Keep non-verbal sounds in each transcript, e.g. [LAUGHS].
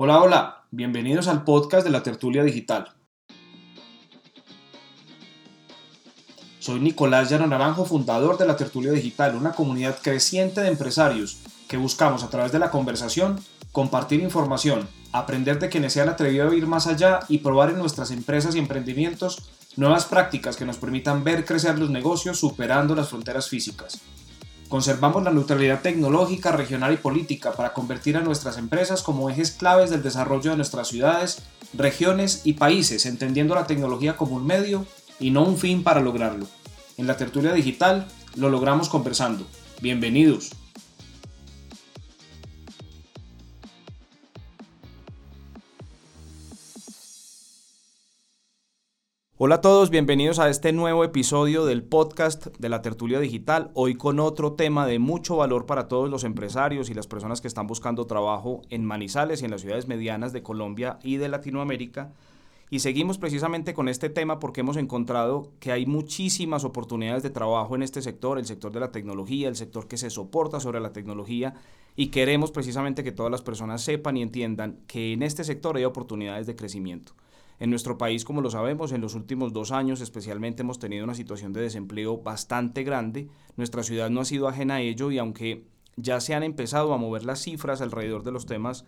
Hola, hola, bienvenidos al podcast de la Tertulia Digital. Soy Nicolás Llano Naranjo, fundador de la Tertulia Digital, una comunidad creciente de empresarios que buscamos a través de la conversación compartir información, aprender de quienes se han atrevido a ir más allá y probar en nuestras empresas y emprendimientos nuevas prácticas que nos permitan ver crecer los negocios superando las fronteras físicas. Conservamos la neutralidad tecnológica, regional y política para convertir a nuestras empresas como ejes claves del desarrollo de nuestras ciudades, regiones y países, entendiendo la tecnología como un medio y no un fin para lograrlo. En la tertulia digital lo logramos conversando. Bienvenidos. Hola a todos, bienvenidos a este nuevo episodio del podcast de la tertulia digital, hoy con otro tema de mucho valor para todos los empresarios y las personas que están buscando trabajo en Manizales y en las ciudades medianas de Colombia y de Latinoamérica. Y seguimos precisamente con este tema porque hemos encontrado que hay muchísimas oportunidades de trabajo en este sector, el sector de la tecnología, el sector que se soporta sobre la tecnología y queremos precisamente que todas las personas sepan y entiendan que en este sector hay oportunidades de crecimiento. En nuestro país, como lo sabemos, en los últimos dos años especialmente hemos tenido una situación de desempleo bastante grande. Nuestra ciudad no ha sido ajena a ello y aunque ya se han empezado a mover las cifras alrededor de los temas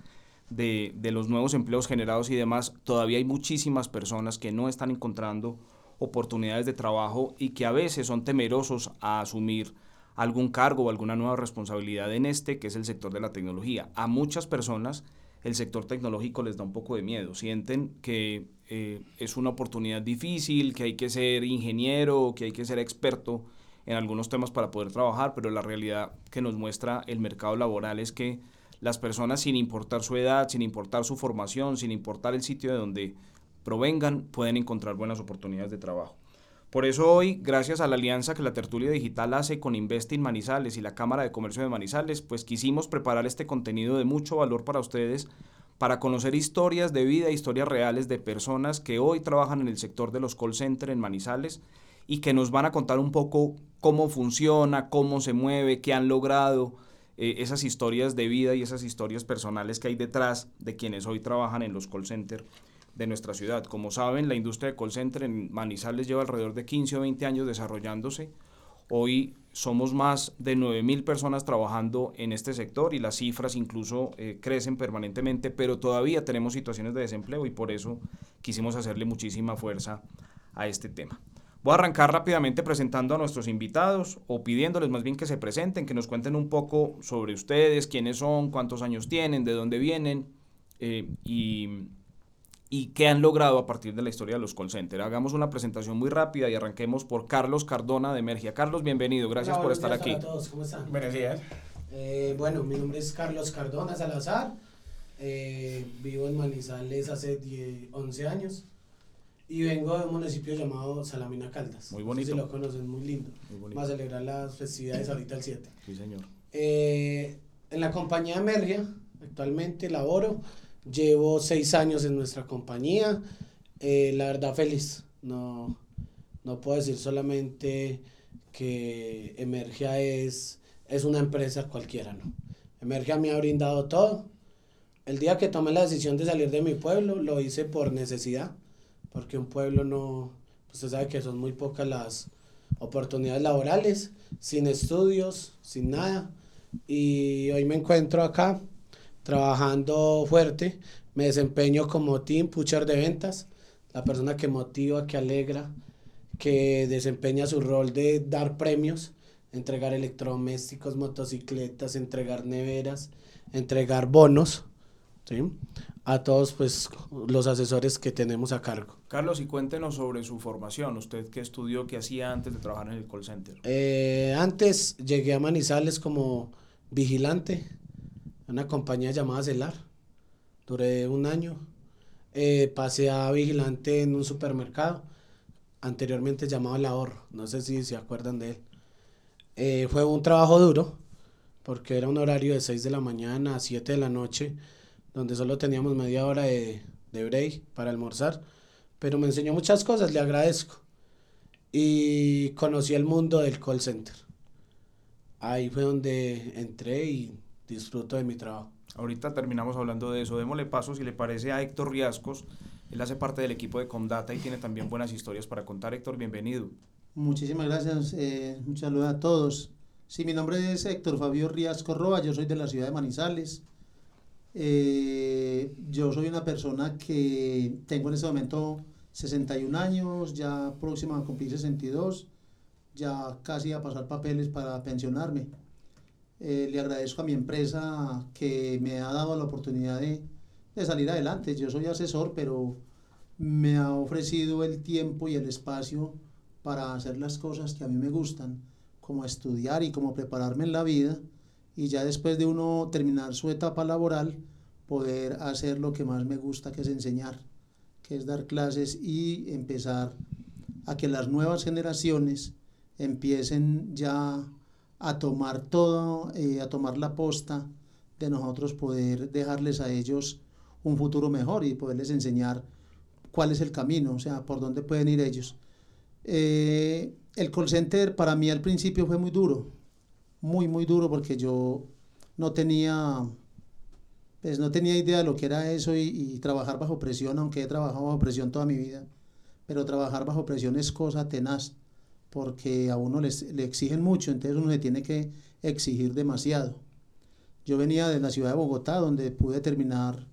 de, de los nuevos empleos generados y demás, todavía hay muchísimas personas que no están encontrando oportunidades de trabajo y que a veces son temerosos a asumir algún cargo o alguna nueva responsabilidad en este, que es el sector de la tecnología. A muchas personas el sector tecnológico les da un poco de miedo, sienten que eh, es una oportunidad difícil, que hay que ser ingeniero, que hay que ser experto en algunos temas para poder trabajar, pero la realidad que nos muestra el mercado laboral es que las personas, sin importar su edad, sin importar su formación, sin importar el sitio de donde provengan, pueden encontrar buenas oportunidades de trabajo. Por eso hoy, gracias a la alianza que la tertulia digital hace con Investing Manizales y la Cámara de Comercio de Manizales, pues quisimos preparar este contenido de mucho valor para ustedes para conocer historias de vida, historias reales de personas que hoy trabajan en el sector de los call centers en Manizales y que nos van a contar un poco cómo funciona, cómo se mueve, qué han logrado, eh, esas historias de vida y esas historias personales que hay detrás de quienes hoy trabajan en los call centers de nuestra ciudad. Como saben, la industria de call center en Manizales lleva alrededor de 15 o 20 años desarrollándose. Hoy somos más de 9.000 personas trabajando en este sector y las cifras incluso eh, crecen permanentemente, pero todavía tenemos situaciones de desempleo y por eso quisimos hacerle muchísima fuerza a este tema. Voy a arrancar rápidamente presentando a nuestros invitados o pidiéndoles más bien que se presenten, que nos cuenten un poco sobre ustedes, quiénes son, cuántos años tienen, de dónde vienen eh, y y qué han logrado a partir de la historia de los call centers. Hagamos una presentación muy rápida y arranquemos por Carlos Cardona de Emergia. Carlos, bienvenido, gracias por estar aquí. Hola a todos, ¿cómo están? Buenos días. Eh, bueno, mi nombre es Carlos Cardona Salazar, eh, vivo en Manizales hace 10, 11 años y vengo de un municipio llamado Salamina Caldas. Muy bonito. si lo conocen, muy lindo. Muy bonito. Va a celebrar las festividades ahorita el 7. Sí, señor. Eh, en la compañía Emergia, actualmente laboro Llevo seis años en nuestra compañía. Eh, la verdad, feliz. No, no puedo decir solamente que Emergia es, es una empresa cualquiera, ¿no? Emergia me ha brindado todo. El día que tomé la decisión de salir de mi pueblo, lo hice por necesidad, porque un pueblo no, usted sabe que son muy pocas las oportunidades laborales, sin estudios, sin nada. Y hoy me encuentro acá trabajando fuerte. Me desempeño como team pusher de ventas, la persona que motiva, que alegra, que desempeña su rol de dar premios, entregar electrodomésticos, motocicletas, entregar neveras, entregar bonos. ¿sí? a todos pues los asesores que tenemos a cargo. Carlos, y cuéntenos sobre su formación. ¿Usted qué estudió, qué hacía antes de trabajar en el call center? Eh, antes llegué a Manizales como vigilante una compañía llamada Celar. Duré un año. Eh, pasé a vigilante en un supermercado, anteriormente llamado El Ahorro. No sé si se acuerdan de él. Eh, fue un trabajo duro, porque era un horario de 6 de la mañana a 7 de la noche, donde solo teníamos media hora de, de break para almorzar. Pero me enseñó muchas cosas, le agradezco. Y conocí el mundo del call center. Ahí fue donde entré y disfruto de mi trabajo. Ahorita terminamos hablando de eso. Démosle paso, si le parece, a Héctor Riascos. Él hace parte del equipo de Comdata y tiene también buenas historias para contar. Héctor, bienvenido. Muchísimas gracias. Eh, un saludo a todos. Sí, mi nombre es Héctor Fabio Riasco Roa, yo soy de la ciudad de Manizales. Eh, yo soy una persona que tengo en este momento 61 años, ya próxima a cumplir 62, ya casi a pasar papeles para pensionarme. Eh, le agradezco a mi empresa que me ha dado la oportunidad de, de salir adelante. Yo soy asesor, pero me ha ofrecido el tiempo y el espacio para hacer las cosas que a mí me gustan como estudiar y como prepararme en la vida y ya después de uno terminar su etapa laboral, poder hacer lo que más me gusta, que es enseñar, que es dar clases y empezar a que las nuevas generaciones empiecen ya a tomar todo, eh, a tomar la posta de nosotros poder dejarles a ellos un futuro mejor y poderles enseñar cuál es el camino, o sea, por dónde pueden ir ellos. Eh, el call center para mí al principio fue muy duro, muy, muy duro porque yo no tenía, pues no tenía idea de lo que era eso y, trabajar bajo presión, aunque he trabajado bajo presión toda mi vida, pero trabajar bajo presión es cosa tenaz porque a uno les, le exigen mucho, entonces uno se tiene que exigir demasiado. Yo venía de la ciudad de Bogotá, donde pude terminar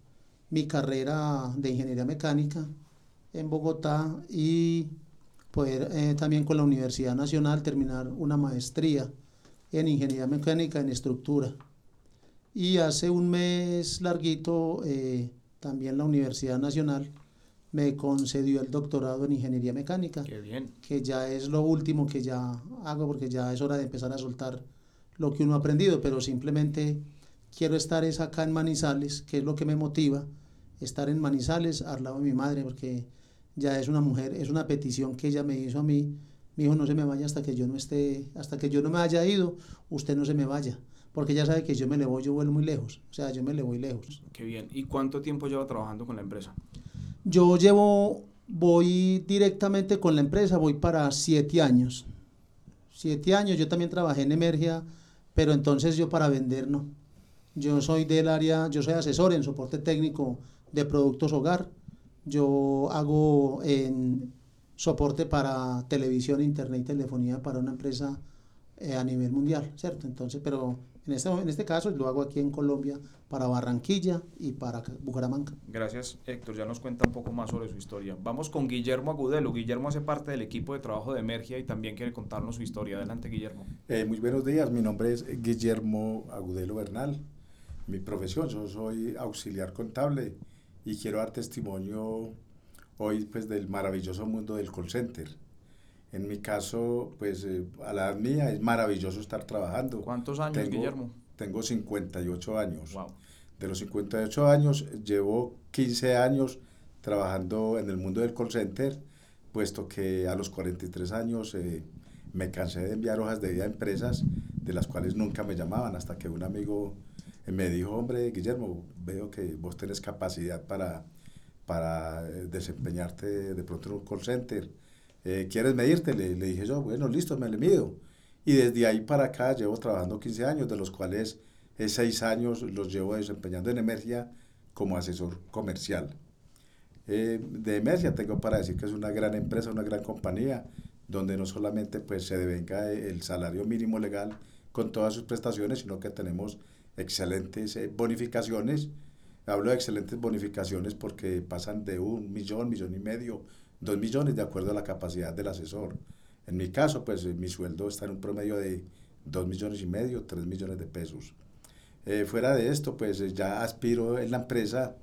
mi carrera de ingeniería mecánica en Bogotá y poder eh, también con la Universidad Nacional terminar una maestría en Ingeniería Mecánica en Estructura. Y hace un mes larguito eh, también la Universidad Nacional me concedió el doctorado en Ingeniería Mecánica. Qué bien. Que ya es lo último que ya hago porque ya es hora de empezar a soltar lo que uno ha aprendido, pero simplemente quiero estar es acá en Manizales, que es lo que me motiva, estar en Manizales al lado de mi madre, porque ya es una mujer, es una petición que ella me hizo a mí. Mi hijo, no se me vaya hasta que yo no esté, hasta que yo no me haya ido, usted no se me vaya. Porque ella sabe que yo me le voy, yo vuelvo muy lejos. O sea, yo me le voy lejos. Qué bien. ¿Y cuánto tiempo lleva trabajando con la empresa? Yo llevo, voy directamente con la empresa, voy para siete años. Siete años, yo también trabajé en Emergia, pero entonces yo para vender no. Yo soy del área, yo soy asesor en soporte técnico de productos hogar yo hago en soporte para televisión, internet y telefonía para una empresa eh, a nivel mundial, ¿cierto? Entonces, pero en este, en este caso lo hago aquí en Colombia para Barranquilla y para Bucaramanga. Gracias, Héctor. Ya nos cuenta un poco más sobre su historia. Vamos con Guillermo Agudelo. Guillermo hace parte del equipo de trabajo de Emergia y también quiere contarnos su historia. Adelante, Guillermo. Eh, muy buenos días. Mi nombre es Guillermo Agudelo Bernal. Mi profesión, yo soy auxiliar contable y quiero dar testimonio hoy pues del maravilloso mundo del call center. En mi caso, pues eh, a la edad mía es maravilloso estar trabajando. ¿Cuántos años, Guillermo? Tengo 58 años. De los 58 años, llevo 15 años trabajando en el mundo del call center, puesto que a los 43 años eh, me cansé de enviar hojas de vida a empresas de las cuales nunca me llamaban, hasta que un amigo me dijo, hombre, Guillermo, veo que vos tenés capacidad para, para eh, desempeñarte de pronto en un call center. Eh, ¿Quieres medirte? Le, le, dije yo, bueno, listo, me le mido. Y desde ahí para acá llevo trabajando 15 años, de los cuales 6 años los llevo desempeñando en Emergia como asesor comercial. Eh, de Emergia tengo para decir que es una gran empresa, una gran compañía, donde no solamente pues, se devenga el salario mínimo legal con todas sus prestaciones, sino que tenemos excelentes eh, bonificaciones. Hablo de excelentes bonificaciones porque pasan de un millón, millón y medio, dos millones de acuerdo a la capacidad del asesor. En mi caso, pues eh, mi sueldo está en un promedio de dos millones y medio, tres millones de pesos. Eh, fuera de esto, pues ya aspiro en la empresa,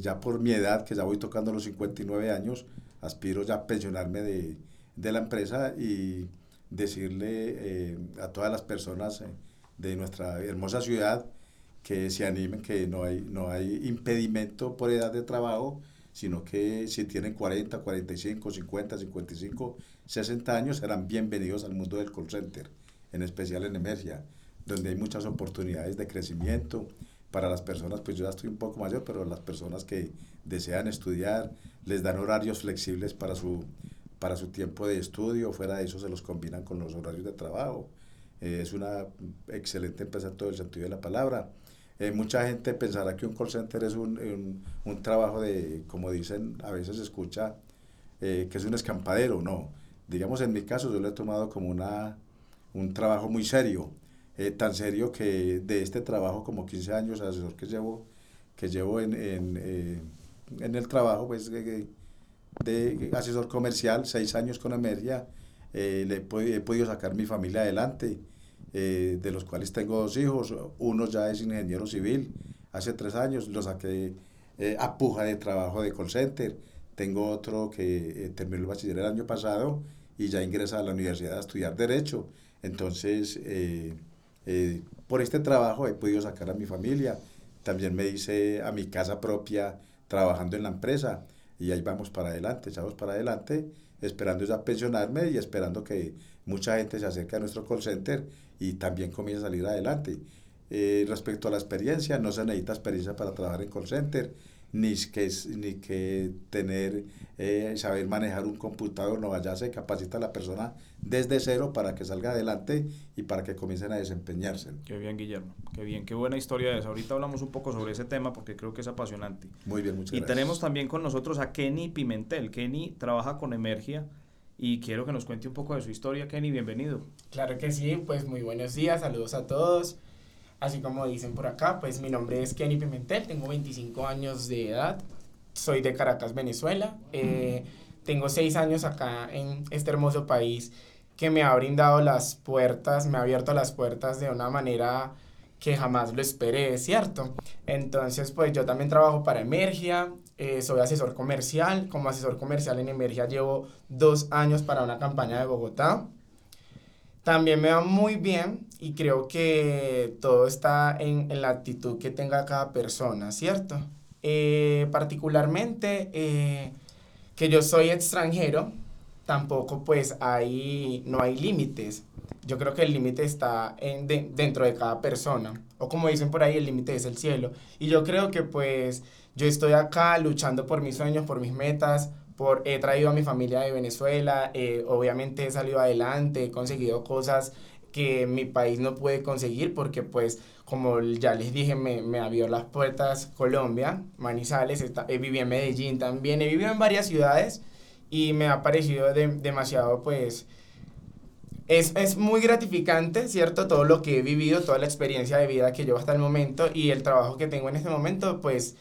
ya por mi edad, que ya voy tocando los 59 años, aspiro ya a pensionarme de, de la empresa y decirle a todas las personas de nuestra hermosa ciudad que se animen, que no hay, no hay impedimento por edad de trabajo, sino que si tienen 40, 45, 50, 55, 60 años, serán bienvenidos al mundo del call center, en especial en Emergia, donde hay muchas oportunidades de crecimiento para las personas, pues yo ya estoy un poco mayor, pero las personas que desean estudiar, les dan horarios flexibles para su, para su tiempo de estudio, fuera de eso se los combinan con los horarios de trabajo. Eh, es una excelente empresa en todo el sentido de la palabra. Eh, mucha gente pensará que un call center es un, un, trabajo de, como dicen, a veces se escucha, eh, que es un escampadero. No, digamos en mi caso yo lo he tomado como una, un trabajo muy serio, eh, tan serio que de este trabajo como 15 años asesor que llevo, que llevo en, en, en el trabajo, pues de, asesor comercial, seis años con Emergia, le he, he podido sacar mi familia adelante eh, de los cuales tengo dos hijos, uno ya es ingeniero civil, hace tres años lo saqué eh, a puja de trabajo de call center, tengo otro que eh, terminó el bachiller el año pasado y ya ingresa a la universidad a estudiar derecho, entonces por este trabajo he podido sacar a mi familia, también me hice a mi casa propia trabajando en la empresa y ahí vamos para adelante, echamos para adelante, esperando ya pensionarme y esperando que mucha gente se acerque a nuestro call center y también comienza a salir adelante. Eh, respecto a la experiencia, no se necesita experiencia para trabajar en call center, ni que, ni que tener, eh, saber manejar un computador, no, allá se capacita a la persona desde cero para que salga adelante y para que comiencen a desempeñarse. Qué bien, Guillermo, qué bien, qué buena historia es. Ahorita hablamos un poco sobre ese tema porque creo que es apasionante. Muy bien, muchas y tenemos también con nosotros a Kenny Pimentel. Kenny trabaja con Emergia y quiero que nos cuente un poco de su historia. Kenny, bienvenido. Claro que sí, pues muy buenos días, saludos a todos. Así como dicen por acá, pues mi nombre es Kenny Pimentel, tengo 25 años de edad, soy de Caracas, Venezuela. Eh, tengo 6 años acá en este hermoso país que me ha brindado las puertas, me ha abierto las puertas de una manera que jamás lo esperé, ¿cierto? Entonces, pues yo también trabajo para Emergia, eh, soy asesor comercial, como asesor comercial en Emergia llevo dos años para una campaña de Bogotá. También me va muy bien y creo que todo está en, en la actitud que tenga cada persona, ¿cierto? Eh, particularmente eh, que yo soy extranjero, tampoco pues ahí no hay límites. Yo creo que el límite está en dentro de cada persona. O como dicen por ahí, el límite es el cielo. Y yo creo que pues yo estoy acá luchando por mis sueños, por mis metas, por, he traído a mi familia de Venezuela, eh, obviamente he salido adelante, he conseguido cosas que mi país no puede conseguir porque pues como ya les dije me, me abrió las puertas Colombia, Manizales, está, he vivido en Medellín también, he vivido en varias ciudades y me ha parecido demasiado pues es, es, muy gratificante, ¿cierto? Todo lo que he vivido, toda la experiencia de vida que llevo hasta el momento y el trabajo que tengo en este momento, pues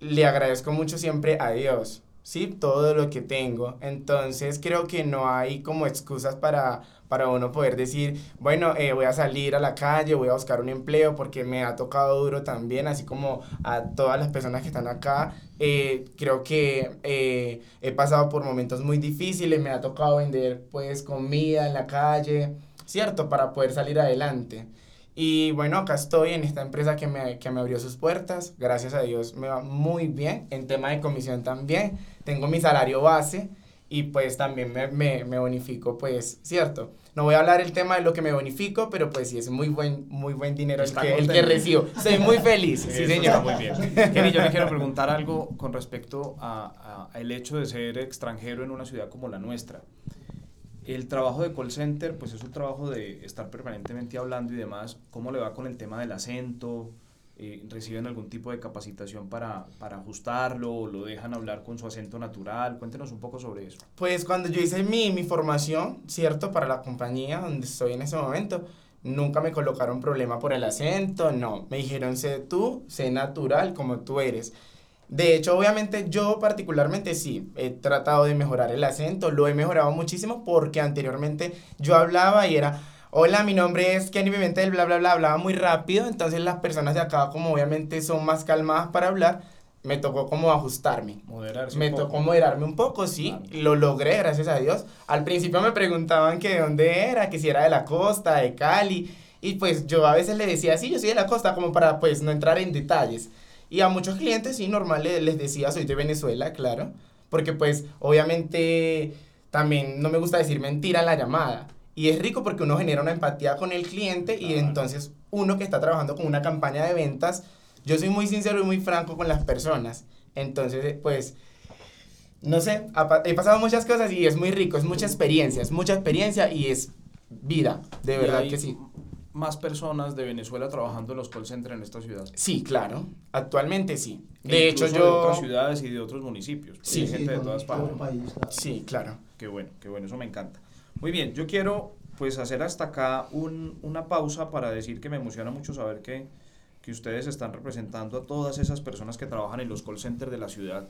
le agradezco mucho siempre a Dios, ¿sí? Todo lo que tengo. Entonces creo que no hay como excusas para, para uno poder decir, bueno, eh, voy a salir a la calle, voy a buscar un empleo porque me ha tocado duro también, así como a todas las personas que están acá. Eh, creo que eh, he pasado por momentos muy difíciles, me ha tocado vender pues comida en la calle, ¿cierto? Para poder salir adelante. Y bueno, acá estoy en esta empresa que me, que me abrió sus puertas. Gracias a Dios me va muy bien. En tema de comisión también. Tengo mi salario base y pues también me, me, me, bonifico, pues, ¿cierto? No voy a hablar el tema de lo que me bonifico, pero pues sí, es muy buen, muy buen dinero el que, el que, recibo. Soy muy feliz, sí, señor. muy bien. Kenny, yo le quiero preguntar algo con respecto a, a el hecho de ser extranjero en una ciudad como la nuestra. El trabajo de call center, pues es un trabajo de estar permanentemente hablando y demás. ¿Cómo le va con el tema del acento? Eh, ¿Reciben algún tipo de capacitación para, para ajustarlo o lo dejan hablar con su acento natural? Cuéntenos un poco sobre eso. Pues cuando yo hice mi, mi formación, ¿cierto? Para la compañía donde estoy en ese momento, nunca me colocaron problema por el acento, no. Me dijeron, sé tú, sé natural como tú eres. De hecho, obviamente yo particularmente sí, he tratado de mejorar el acento, lo he mejorado muchísimo porque anteriormente yo hablaba y era, hola, mi nombre es Kenny Pimentel, bla, bla, bla, hablaba muy rápido, entonces las personas de acá como obviamente son más calmadas para hablar, me tocó como ajustarme. Moderarse me tocó moderarme un poco, sí, lo logré, gracias a Dios. Al principio me preguntaban que de dónde era, que si era de la costa, de Cali, y pues yo a veces le decía, sí, yo soy de la costa, como para pues no entrar en detalles. Y a muchos clientes, sí, normal les decía, soy de Venezuela, claro, porque pues obviamente también no me gusta decir mentira en la llamada. Y es rico porque uno genera una empatía con el cliente y entonces uno que está trabajando con una campaña de ventas, yo soy muy sincero y muy franco con las personas. Entonces, pues, no sé, he pasado muchas cosas y es muy rico, es mucha experiencia, es mucha experiencia y es vida, de verdad que sí más personas de Venezuela trabajando en los call centers en esta ciudad? Sí, claro. Actualmente sí. De hecho, yo... De otras ciudades y de otros municipios. Sí, gente de todas partes. Sí, claro. Qué bueno, qué bueno, eso me encanta. Muy bien, yo quiero pues hacer hasta acá un, una pausa para decir que me emociona mucho saber que, que ustedes están representando a todas esas personas que trabajan en los call centers de la ciudad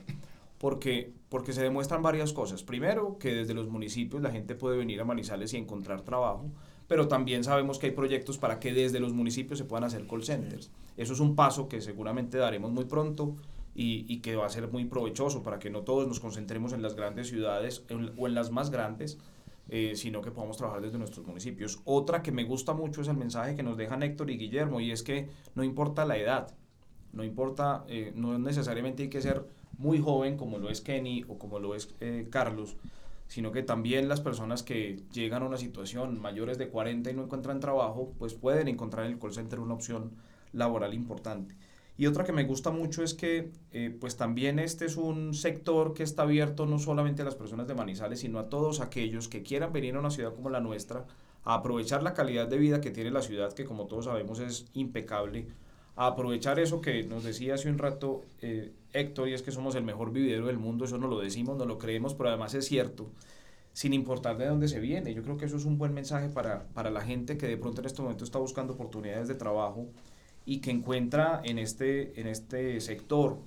porque, porque se demuestran varias cosas. Primero, que desde los municipios la gente puede venir a Manizales y encontrar trabajo, pero también sabemos que hay proyectos para que desde los municipios se puedan hacer call centers. Eso es un paso que seguramente daremos muy pronto y, y que va a ser muy provechoso para que no todos nos concentremos en las grandes ciudades o en las más grandes, eh, sino que podamos trabajar desde nuestros municipios. Otra que me gusta mucho es el mensaje que nos dejan Héctor y Guillermo, y es que no importa la edad, no importa, eh, no necesariamente hay que ser muy joven como lo es Kenny o como lo es eh, Carlos, sino que también las personas que llegan a una situación mayores de 40 y no encuentran trabajo, pues pueden encontrar en el call center una opción laboral importante. Y otra que me gusta mucho es que eh, pues también este es un sector que está abierto no solamente a las personas de Manizales, sino a todos aquellos que quieran venir a una ciudad como la nuestra, a aprovechar la calidad de vida que tiene la ciudad, que como todos sabemos es impecable, a aprovechar eso que nos decía hace un rato eh, Héctor, y es que somos el mejor vividero del mundo, eso no lo decimos, no lo creemos, pero además es cierto, sin importar de dónde se viene. Yo creo que eso es un buen mensaje para, para la gente que de pronto en este momento está buscando oportunidades de trabajo y que encuentra en este, en este sector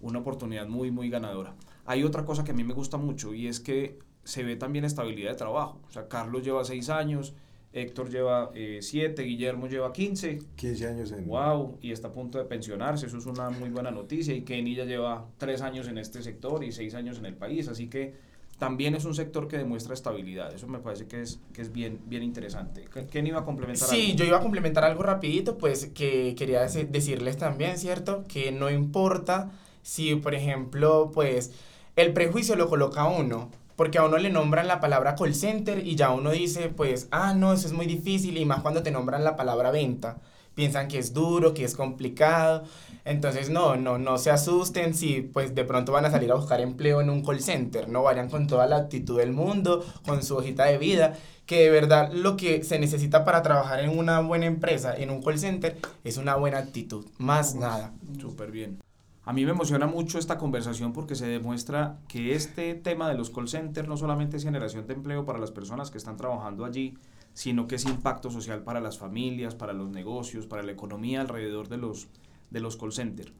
una oportunidad muy, muy ganadora. Hay otra cosa que a mí me gusta mucho y es que se ve también estabilidad de trabajo. O sea, Carlos lleva seis años, Héctor lleva 7, eh, Guillermo lleva 15. 15 años en... Wow, y está a punto de pensionarse, eso es una muy buena noticia. Y Kenny ya lleva 3 años en este sector y 6 años en el país, así que también es un sector que demuestra estabilidad. Eso me parece que es, que es bien, bien interesante. ¿Quién iba a complementar sí, yo iba a complementar algo rapidito, pues que quería decirles también, ¿cierto? Que no importa si, por ejemplo, pues el prejuicio lo coloca uno porque a uno le nombran la palabra call center y ya uno dice, pues, ah, no, eso es muy difícil y más cuando te nombran la palabra venta. Piensan que es duro, que es complicado. Entonces, no, no, no se asusten si pues de pronto van a salir a buscar empleo en un call center. No vayan con toda la actitud del mundo, con su hojita de vida, que de verdad lo que se necesita para trabajar en una buena empresa, en un call center, es una buena actitud, más nada. Súper bien. A mí me emociona mucho esta conversación porque se demuestra que este tema de los call centers no solamente es generación de empleo para las personas que están trabajando allí, sino que es impacto social para las familias, para los negocios, para la economía alrededor de los, de los call centers.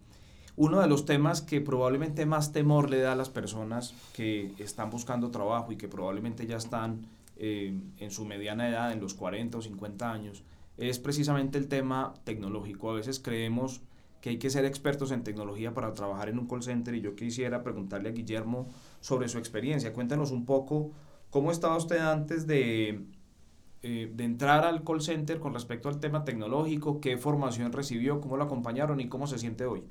Uno de los temas que probablemente más temor le da a las personas que están buscando trabajo y que probablemente ya están eh, en su mediana edad, en los 40 o 50 años, es precisamente el tema tecnológico. A veces creemos que hay que ser expertos en tecnología para trabajar en un call center y yo quisiera preguntarle a Guillermo sobre su experiencia. Cuéntanos un poco cómo estaba usted antes de, eh, de entrar al call center con respecto al tema tecnológico, qué formación recibió, cómo lo acompañaron y cómo se siente hoy.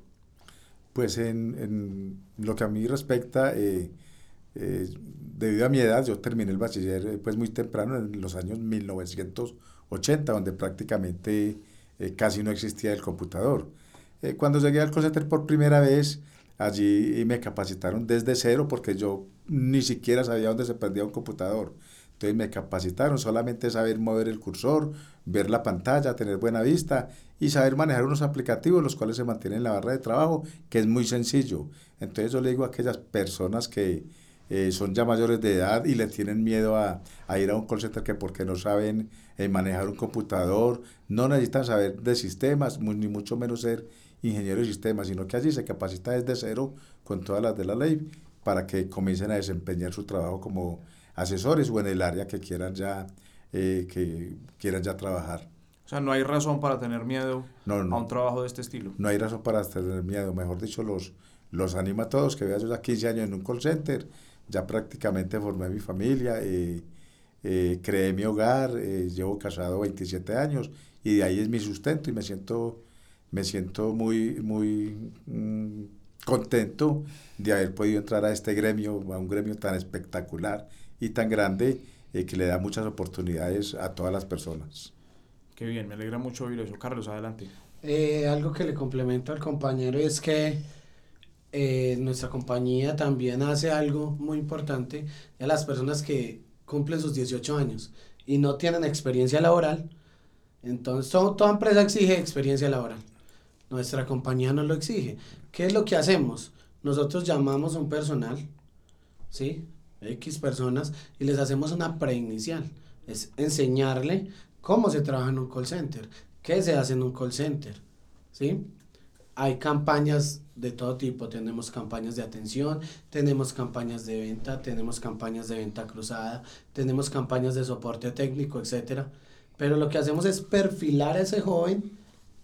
Pues en, en lo que a mí respecta, eh, eh, debido a mi edad, yo terminé el bachiller pues muy temprano, en los años 1980, donde prácticamente casi no existía el computador. Eh, cuando llegué al call center por primera vez, allí me capacitaron desde cero porque yo ni siquiera sabía dónde se perdía un computador. Entonces me capacitaron solamente saber mover el cursor, ver la pantalla, tener buena vista y saber manejar unos aplicativos los cuales se mantienen en la barra de trabajo, que es muy sencillo. Entonces yo le digo a aquellas personas que eh, son ya mayores de edad y le tienen miedo a, a ir a un call center que porque no saben eh, manejar un computador, no necesitan saber de sistemas, ni mucho menos ser ingeniero de sistemas, sino que allí se capacita desde cero con todas las de la ley para que comiencen a desempeñar su trabajo como asesores o en el área que quieran ya, eh, que quieran ya trabajar. O sea, no hay razón para tener miedo a un trabajo de este estilo. No hay razón para tener miedo, mejor dicho, los, los animo a todos que vean yo ya 15 años en un call center, ya prácticamente formé mi familia, eh, eh, creé mi hogar, llevo casado 27 años y de ahí es mi sustento y me siento me siento muy, muy mm, contento de haber podido entrar a este gremio, a un gremio tan espectacular y tan grande eh, que le da muchas oportunidades a todas las personas. Qué bien, me alegra mucho oír eso. Carlos, adelante. Eh, algo que le complemento al compañero es que eh, nuestra compañía también hace algo muy importante a las personas que cumplen sus 18 años y no tienen experiencia laboral Entonces, toda empresa exige experiencia laboral. Nuestra compañía no lo exige. ¿Qué es lo que hacemos? Nosotros llamamos a un personal, ¿sí? X personas, y les hacemos una preinicial. Es enseñarle cómo se trabaja en un call center, qué se hace en un call center, ¿sí? Hay campañas de todo tipo, tenemos campañas de atención, tenemos campañas de venta, tenemos campañas de venta cruzada, tenemos campañas de soporte técnico, etcétera. Pero lo que hacemos es perfilar a ese joven,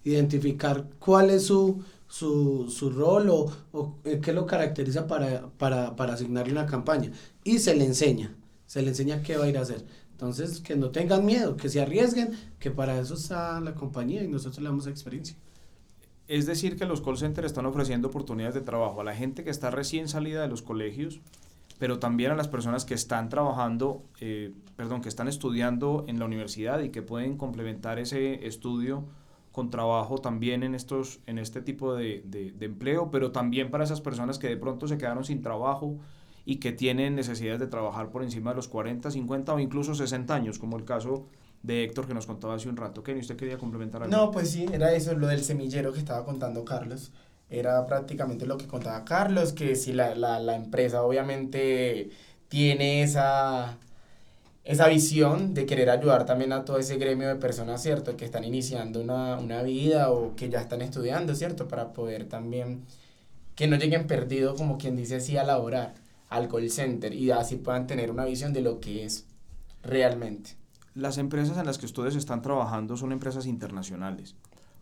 identificar cuál es su, su, su rol o, o, eh, qué lo caracteriza para, para, para asignarle una campaña. Y se le enseña, se le enseña qué va a ir a hacer. Entonces, que no tengan miedo, que se arriesguen, que para eso está la compañía y nosotros le damos experiencia. Es decir, que los call centers están ofreciendo oportunidades de trabajo a la gente que está recién salida de los colegios, pero también a las personas que están trabajando, eh, perdón, que están estudiando en la universidad y que pueden complementar ese estudio con trabajo también en, estos, en este tipo de, de, empleo, pero también para esas personas que de pronto se quedaron sin trabajo y que tienen necesidades de trabajar por encima de los 40, 50 o incluso 60 años, como el caso de Héctor que nos contaba hace un rato. Kenny, ¿usted quería complementar algo? No, pues sí, era eso, lo del semillero que estaba contando Carlos. Era prácticamente lo que contaba Carlos, que si la, la, la empresa obviamente tiene esa esa visión de querer ayudar también a todo ese gremio de personas, ¿cierto? Que están iniciando una, una vida o que ya están estudiando, ¿cierto? Para poder también que no lleguen perdidos, como quien dice así, a laborar al call center y así puedan tener una visión de lo que es realmente. Las empresas en las que ustedes están trabajando son empresas internacionales.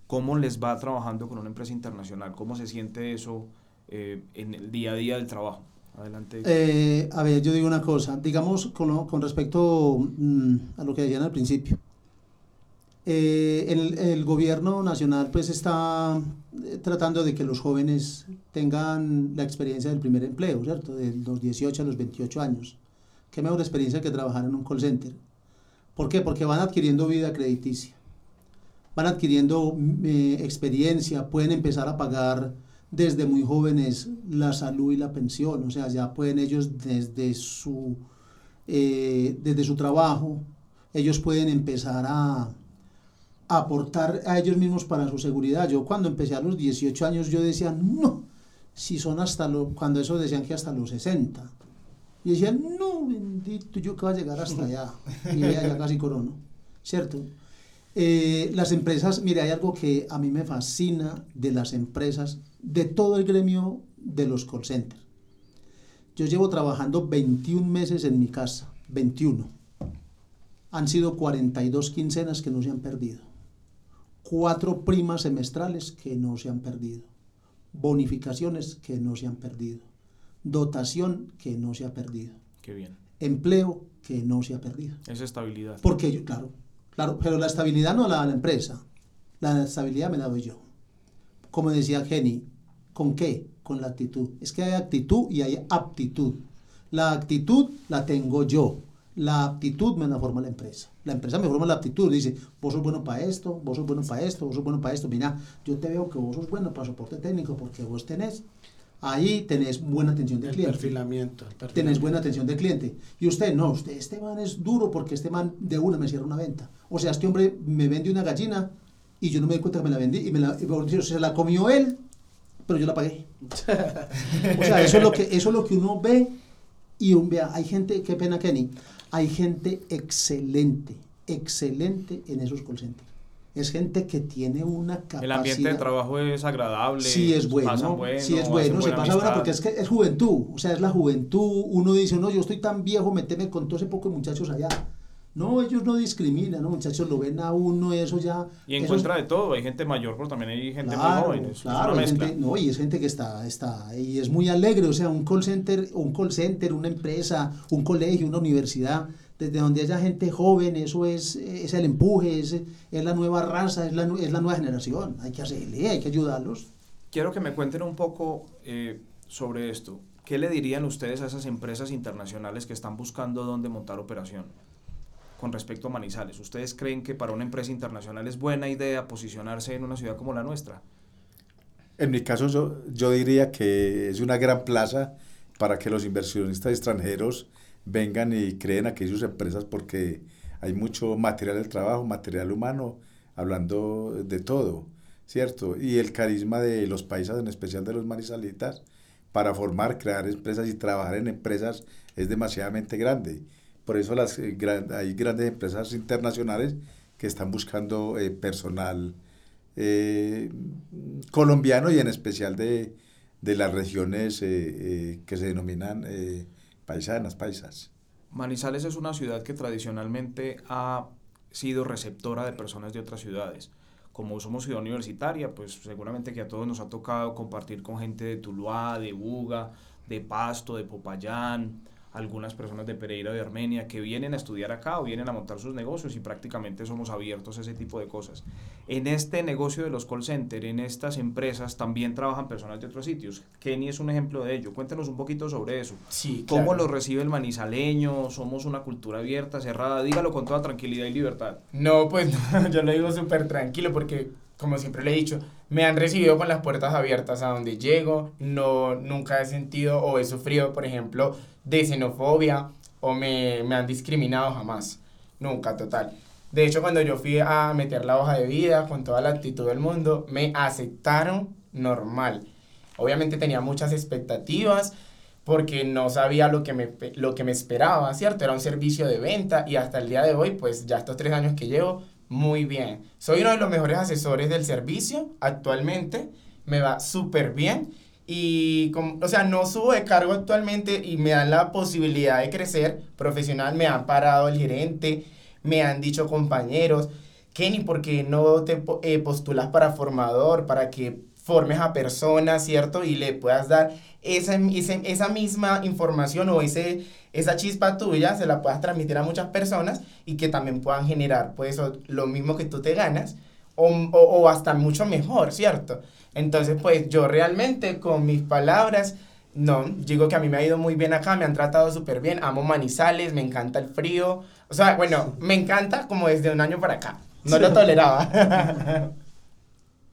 ¿Cómo les va trabajando con una empresa internacional? ¿Cómo se siente eso eh, en el día a día del trabajo? Adelante. Eh, a ver, yo digo una cosa, digamos con, respecto mm, a lo que decían al principio. Eh, el, el, gobierno nacional pues está eh, tratando de que los jóvenes tengan la experiencia del primer empleo, ¿cierto? De los 18 a los 28 años. Qué mejor experiencia que trabajar en un call center. ¿Por qué? Porque van adquiriendo vida crediticia, van adquiriendo mm, experiencia, pueden empezar a pagar desde muy jóvenes la salud y la pensión, o sea, ya pueden ellos desde su, eh, desde su trabajo, ellos pueden empezar a, aportar a ellos mismos para su seguridad. Yo cuando empecé a los 18 años yo decía, no, si son hasta los, cuando eso decían que hasta los 60. Y decían, no, bendito, yo que va a llegar hasta allá. Y ya casi corono, ¿cierto? Eh, las empresas, mire, hay algo que a mí me fascina de las empresas, de todo el gremio de los call centers. Yo llevo trabajando 21 meses en mi casa, 21. Han sido 42 quincenas que no se han perdido. Cuatro primas semestrales que no se han perdido. Bonificaciones que no se han perdido. Dotación que no se ha perdido. Qué bien. Empleo que no se ha perdido. Esa estabilidad. Porque yo, claro, Claro, pero la estabilidad no la da la empresa. La estabilidad me la doy yo. Como decía Jenny, ¿con qué? Con la actitud. Es que hay actitud y hay aptitud. La actitud la tengo yo. La aptitud me la forma la empresa. La empresa me forma la aptitud. Dice, vos sos bueno para esto, vos sos bueno para esto, vos sos bueno para esto. Mira, yo te veo que vos sos bueno para soporte técnico porque vos tenés ahí tenés buena atención del cliente. Perfilamiento, perfilamiento. Tenés buena atención del cliente. Y usted, no, usted, este man es duro porque este man de una me cierra una venta. O sea, este hombre me vende una gallina y yo no me di cuenta que me la vendí y me la, se la comió él, pero yo la pagué. [LAUGHS] o sea, eso es lo que, eso es lo que uno ve y un vea, hay gente, qué pena Kenny, hay gente excelente, excelente en esos call centers es gente que tiene una capacidad. El ambiente de trabajo es agradable. Sí, es bueno. sí, es bueno. Se pasa bueno porque es que es juventud. O sea, es la juventud. Uno dice, no, yo estoy tan viejo, meteme con todo ese poco de muchachos allá. No, ellos no discriminan, ¿no? Muchachos lo ven a uno, eso ya. Y encuentra de todo, hay gente mayor, pero también hay gente muy joven. Claro, gente, no, y es gente que está, está, y es muy alegre, o sea, un call center, un call center, una empresa, un colegio, una universidad, desde donde haya gente joven, eso es, es el empuje, es, es la nueva raza, es la, es la nueva generación. Hay que hacerle, hay que ayudarlos. Quiero que me cuenten un poco eh, sobre esto. ¿Qué le dirían ustedes a esas empresas internacionales que están buscando dónde montar operación con respecto a Manizales? ¿Ustedes creen que para una empresa internacional es buena idea posicionarse en una ciudad como la nuestra? En mi caso yo, yo diría que es una gran plaza para que los inversionistas extranjeros vengan y creen aquellas empresas porque hay mucho material de trabajo, material humano, hablando de todo, ¿cierto? Y el carisma de los paisas, en especial de los manizalitas, para formar, crear empresas y trabajar en empresas es demasiadamente grande. Por eso las, eh, hay grandes empresas internacionales que están buscando eh, personal eh, colombiano y en especial de, de las regiones que se denominan paisanas, paisas. Manizales es una ciudad que tradicionalmente ha sido receptora de personas de otras ciudades. Como somos ciudad universitaria, pues seguramente que a todos nos ha tocado compartir con gente de Tuluá, de Buga, de Pasto, de Popayán, algunas personas de Pereira de Armenia que vienen a estudiar acá o vienen a montar sus negocios y prácticamente somos abiertos a ese tipo de cosas. En este negocio de los call centers, en estas empresas, también trabajan personas de otros sitios. Kenny es un ejemplo de ello. Cuéntenos un poquito sobre eso. Sí, ¿Cómo lo recibe el manizaleño? ¿Somos una cultura abierta, cerrada? Dígalo con toda tranquilidad y libertad. No, pues [LAUGHS] yo lo digo súper tranquilo porque, como siempre le he dicho, me han recibido con las puertas abiertas a donde llego. No, nunca he sentido o he sufrido, por ejemplo, de xenofobia o me, me han discriminado jamás. Nunca, total. De hecho, cuando yo fui a meter la hoja de vida con toda la actitud del mundo, me aceptaron normal. Obviamente tenía muchas expectativas porque no sabía lo que, me, lo que me esperaba, ¿cierto? Era un servicio de venta y hasta el día de hoy, pues ya estos tres años que llevo, muy bien. Soy uno de los mejores asesores del servicio actualmente, me va súper bien y, como, o sea, no subo de cargo actualmente y me dan la posibilidad de crecer profesional. Me han parado el gerente, me han dicho compañeros, Kenny, ¿por qué no te eh, postulas para formador, para que formes a personas, ¿cierto? Y le puedas dar esa, esa misma información o ese, esa chispa tuya, se la puedas transmitir a muchas personas y que también puedan generar, pues, lo mismo que tú te ganas o, o, o hasta mucho mejor, ¿cierto? Entonces, pues yo realmente con mis palabras, no, digo que a mí me ha ido muy bien acá, me han tratado súper bien, amo Manizales, me encanta el frío, o sea, bueno, me encanta como desde un año para acá, no lo toleraba. [LAUGHS]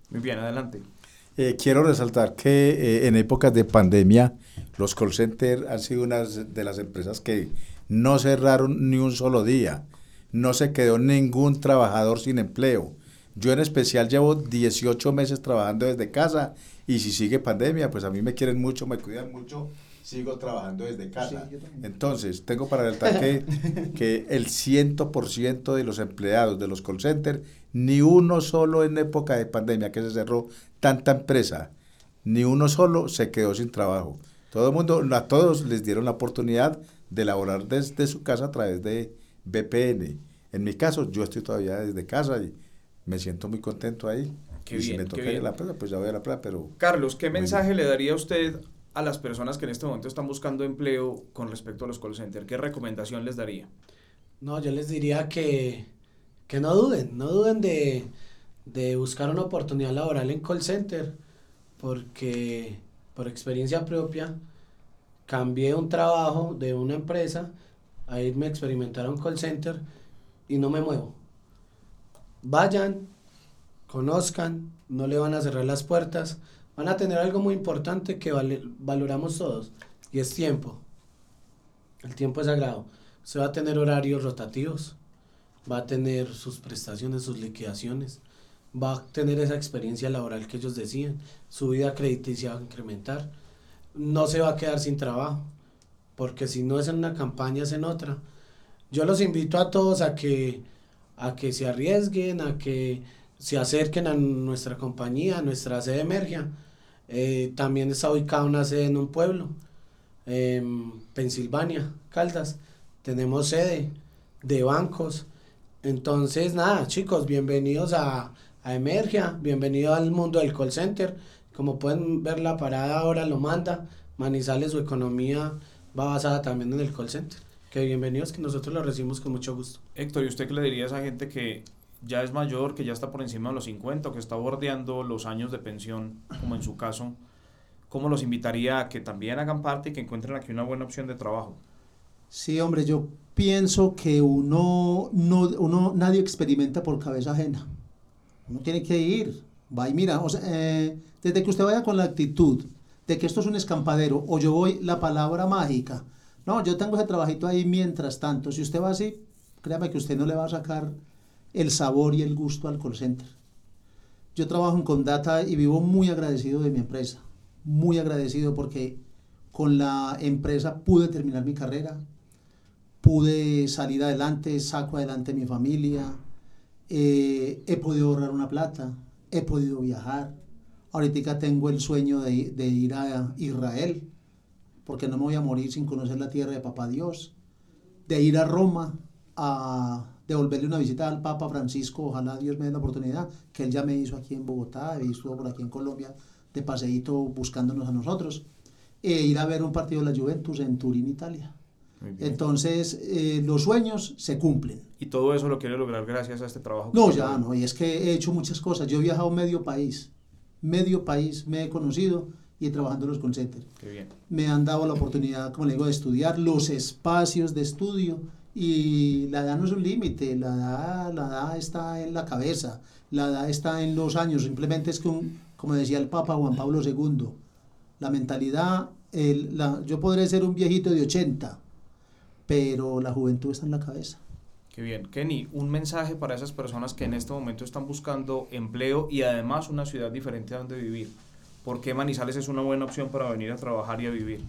muy bien, adelante. Eh, quiero resaltar que eh, en épocas de pandemia los call centers han sido una de las empresas que no cerraron ni un solo día, no se quedó ningún trabajador sin empleo. Yo en especial llevo 18 meses trabajando desde casa y si sigue pandemia, pues a mí me quieren mucho, me cuidan mucho, sigo trabajando desde casa. Entonces, tengo para alertar que, que el 100% de los empleados de los call centers, ni uno solo en época de pandemia que se cerró tanta empresa, ni uno solo se quedó sin trabajo. Todo el mundo, a todos les dieron la oportunidad de laborar desde su casa a través de VPN. En mi caso, yo estoy todavía desde casa y me siento muy contento ahí. y si me toca ir a la plaza, pues ya voy a la plaza, pero... Carlos, ¿qué mensaje le daría usted a las personas que en este momento están buscando empleo con respecto a los call centers? ¿Qué recomendación les daría? No, yo les diría que, que no duden, no duden de, de buscar una oportunidad laboral en call center, porque por experiencia propia cambié un trabajo de una empresa a irme a experimentar un call center y no me muevo vayan, conozcan, no le van a cerrar las puertas, van a tener algo muy importante que valoramos todos y es tiempo. El tiempo es sagrado. Se va a tener horarios rotativos, va a tener sus prestaciones, sus liquidaciones, va a tener esa experiencia laboral que ellos decían, su vida crediticia va a incrementar, no se va a quedar sin trabajo, porque si no es en una campaña es en otra. Yo los invito a todos a que a que se arriesguen, a que se acerquen a nuestra compañía, a nuestra sede Emergia. Eh, también está ubicada una sede en un pueblo, en Pensilvania, Caldas. Tenemos sede de bancos. Entonces, nada, chicos, bienvenidos a, a Emergia, bienvenido al mundo del call center. Como pueden ver, la parada ahora lo manda. Manizales, su economía va basada también en el call center que bienvenidos, que nosotros lo recibimos con mucho gusto. Héctor, ¿y usted qué le diría a esa gente que ya es mayor, que ya está por encima de los 50 o que está bordeando los años de pensión, como en su caso? ¿Cómo los invitaría a que también hagan parte y que encuentren aquí una buena opción de trabajo? Sí, hombre, yo pienso que uno, no, uno nadie experimenta por cabeza ajena. Uno tiene que ir, va y mira, o sea, eh, desde que usted vaya con la actitud de que esto es un escampadero o yo voy la palabra mágica, no, yo tengo ese trabajito ahí mientras tanto. Si usted va así, créame que usted no le va a sacar el sabor y el gusto al call center. Yo trabajo en Condata y vivo muy agradecido de mi empresa, muy agradecido porque con la empresa pude terminar mi carrera, pude salir adelante, saco adelante mi familia, eh, he podido ahorrar una plata, he podido viajar. Ahorita tengo el sueño de, de, ir a Israel, porque no me voy a morir sin conocer la tierra de Papá Dios. De ir a Roma a devolverle una visita al Papa Francisco, ojalá Dios me dé la oportunidad, que él ya me hizo aquí en Bogotá, estuvo por aquí en Colombia de paseíto buscándonos a nosotros, e ir a ver un partido de la Juventus en Turín, Italia. Entonces, eh, los sueños se cumplen. ¿Y todo eso lo quiere lograr gracias a este trabajo? No, ya no, y es que he hecho muchas cosas. Yo he viajado medio país, medio país me he conocido y trabajando en los centers. Qué bien. Me han dado la oportunidad, como le digo, de estudiar los espacios de estudio y la edad no es un límite, la edad, la edad está en la cabeza, la edad está en los años, simplemente es que, como decía el Papa Juan Pablo II, la mentalidad, el, la, yo podré ser un viejito de 80, pero la juventud está en la cabeza. Qué bien. Kenny, un mensaje para esas personas que en este momento están buscando empleo y además una ciudad diferente a donde vivir. ¿Por qué Manizales es una buena opción para venir a trabajar y a vivir?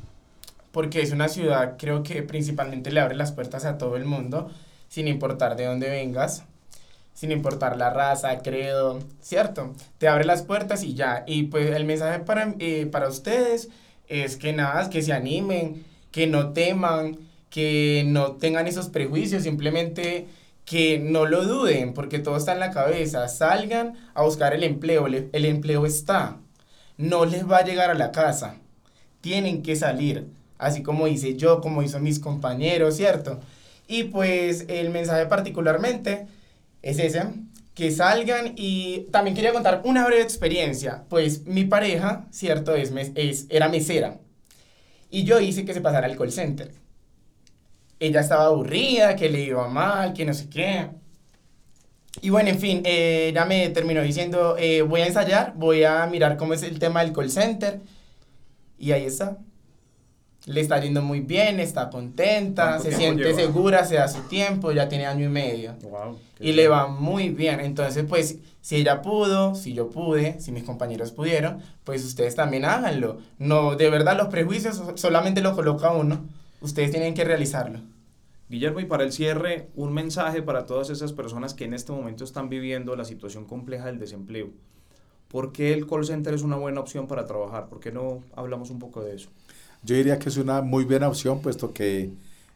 Porque es una ciudad, creo que principalmente le abre las puertas a todo el mundo, sin importar de dónde vengas, sin importar la raza, credo, ¿cierto? Te abre las puertas y ya. Y pues el mensaje para, eh, para ustedes es que nada, que se animen, que no teman, que no tengan esos prejuicios, simplemente que no lo duden, porque todo está en la cabeza. Salgan a buscar el empleo, el empleo está. No les va a llegar a la casa. Tienen que salir, así como hice yo, como hizo mis compañeros, ¿cierto? Y pues el mensaje particularmente es ese, que salgan y también quería contar una breve experiencia. Pues mi pareja, ¿cierto? Es, es, era mesera. Y yo hice que se pasara al call center ella estaba aburrida, que le iba mal, que no sé qué. Y bueno, en fin, eh, ella me terminó diciendo, eh, voy a ensayar, voy a mirar cómo es el tema del call center. Y ahí está. Le está yendo muy bien, está contenta, se siente segura, se da su tiempo, ya tiene año y medio. y le va muy bien. Entonces, pues, si ella pudo, si yo pude, si mis compañeros pudieron, pues ustedes también háganlo. No, de verdad, los prejuicios solamente los coloca uno. Ustedes tienen que realizarlo. Guillermo, y para el cierre, un mensaje para todas esas personas que en este momento están viviendo la situación compleja del desempleo. ¿Por qué el call center es una buena opción para trabajar? ¿Por qué no hablamos un poco de eso? Yo diría que es una muy buena opción, puesto que eh,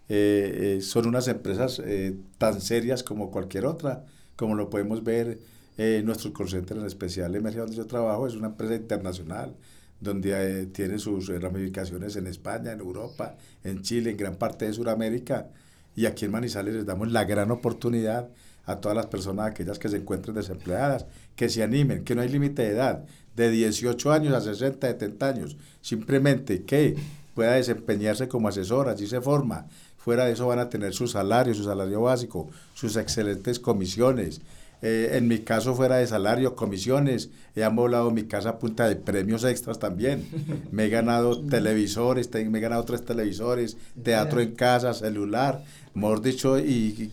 eh, son unas empresas eh, tan serias como cualquier otra, como lo podemos ver en nuestro call center en especial, Emergencia donde yo trabajo, es una empresa internacional, donde tiene sus ramificaciones en España, en Europa, en Chile, en gran parte de Sudamérica y aquí en Manizales les damos la gran oportunidad a todas las personas, aquellas que se encuentren desempleadas, que se animen, que no hay límite de edad, de 18 años a 60, 70 años, simplemente que pueda desempeñarse como asesor, allí se forma. Fuera de eso van a tener su salario, su salario básico, sus excelentes comisiones, eh, en mi caso, fuera de salario, comisiones, he amoblado mi casa a punta de premios extras también. [LAUGHS] Me he ganado televisores, me he ganado tres televisores, teatro en casa, celular, mejor dicho, y,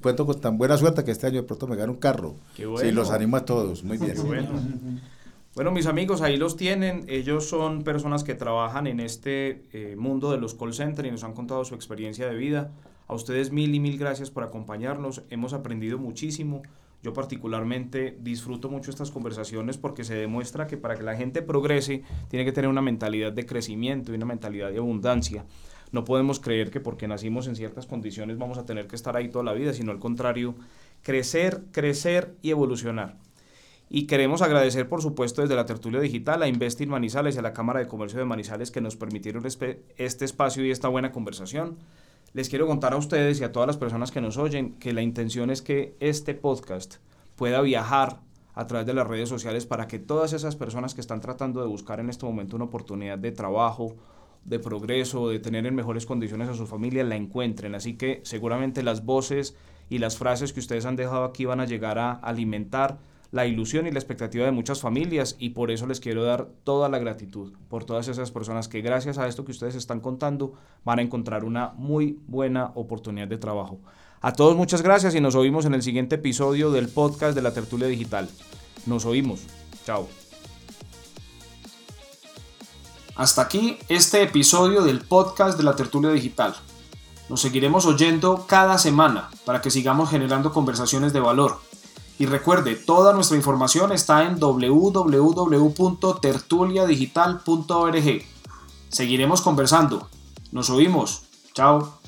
cuento con tan buena suerte que este año de pronto me gano un carro. Qué bueno. Sí, los animo a todos, muy bien. bueno. Bueno, mis amigos, ahí los tienen. Ellos son personas que trabajan en este eh, mundo de los call centers y nos han contado su experiencia de vida. A ustedes mil y mil gracias por acompañarnos. Hemos aprendido muchísimo. Yo particularmente disfruto mucho estas conversaciones porque se demuestra que para que la gente progrese tiene que tener una mentalidad de crecimiento y una mentalidad de abundancia. No podemos creer que porque nacimos en ciertas condiciones vamos a tener que estar ahí toda la vida, sino al contrario, crecer, crecer y evolucionar. Y queremos agradecer, por supuesto, desde la tertulia digital a Investing Manizales y a la Cámara de Comercio de Manizales que nos permitieron este espacio y esta buena conversación les quiero contar a ustedes y a todas las personas que nos oyen que la intención es que este podcast pueda viajar a través de las redes sociales para que todas esas personas que están tratando de buscar en este momento una oportunidad de trabajo, de progreso, de tener en mejores condiciones a su familia, la encuentren. Así que seguramente las voces y las frases que ustedes han dejado aquí van a llegar a alimentar la ilusión y la expectativa de muchas familias y por eso les quiero dar toda la gratitud por todas esas personas que gracias a esto que ustedes están contando van a encontrar una muy buena oportunidad de trabajo. A todos muchas gracias y nos oímos en el siguiente episodio del podcast de la tertulia digital. Nos oímos. Chao. Hasta aquí este episodio del podcast de la tertulia digital. Nos seguiremos oyendo cada semana para que sigamos generando conversaciones de valor. Y recuerde, toda nuestra información está en www.tertuliadigital.org. Seguiremos conversando. Nos oímos. Chao.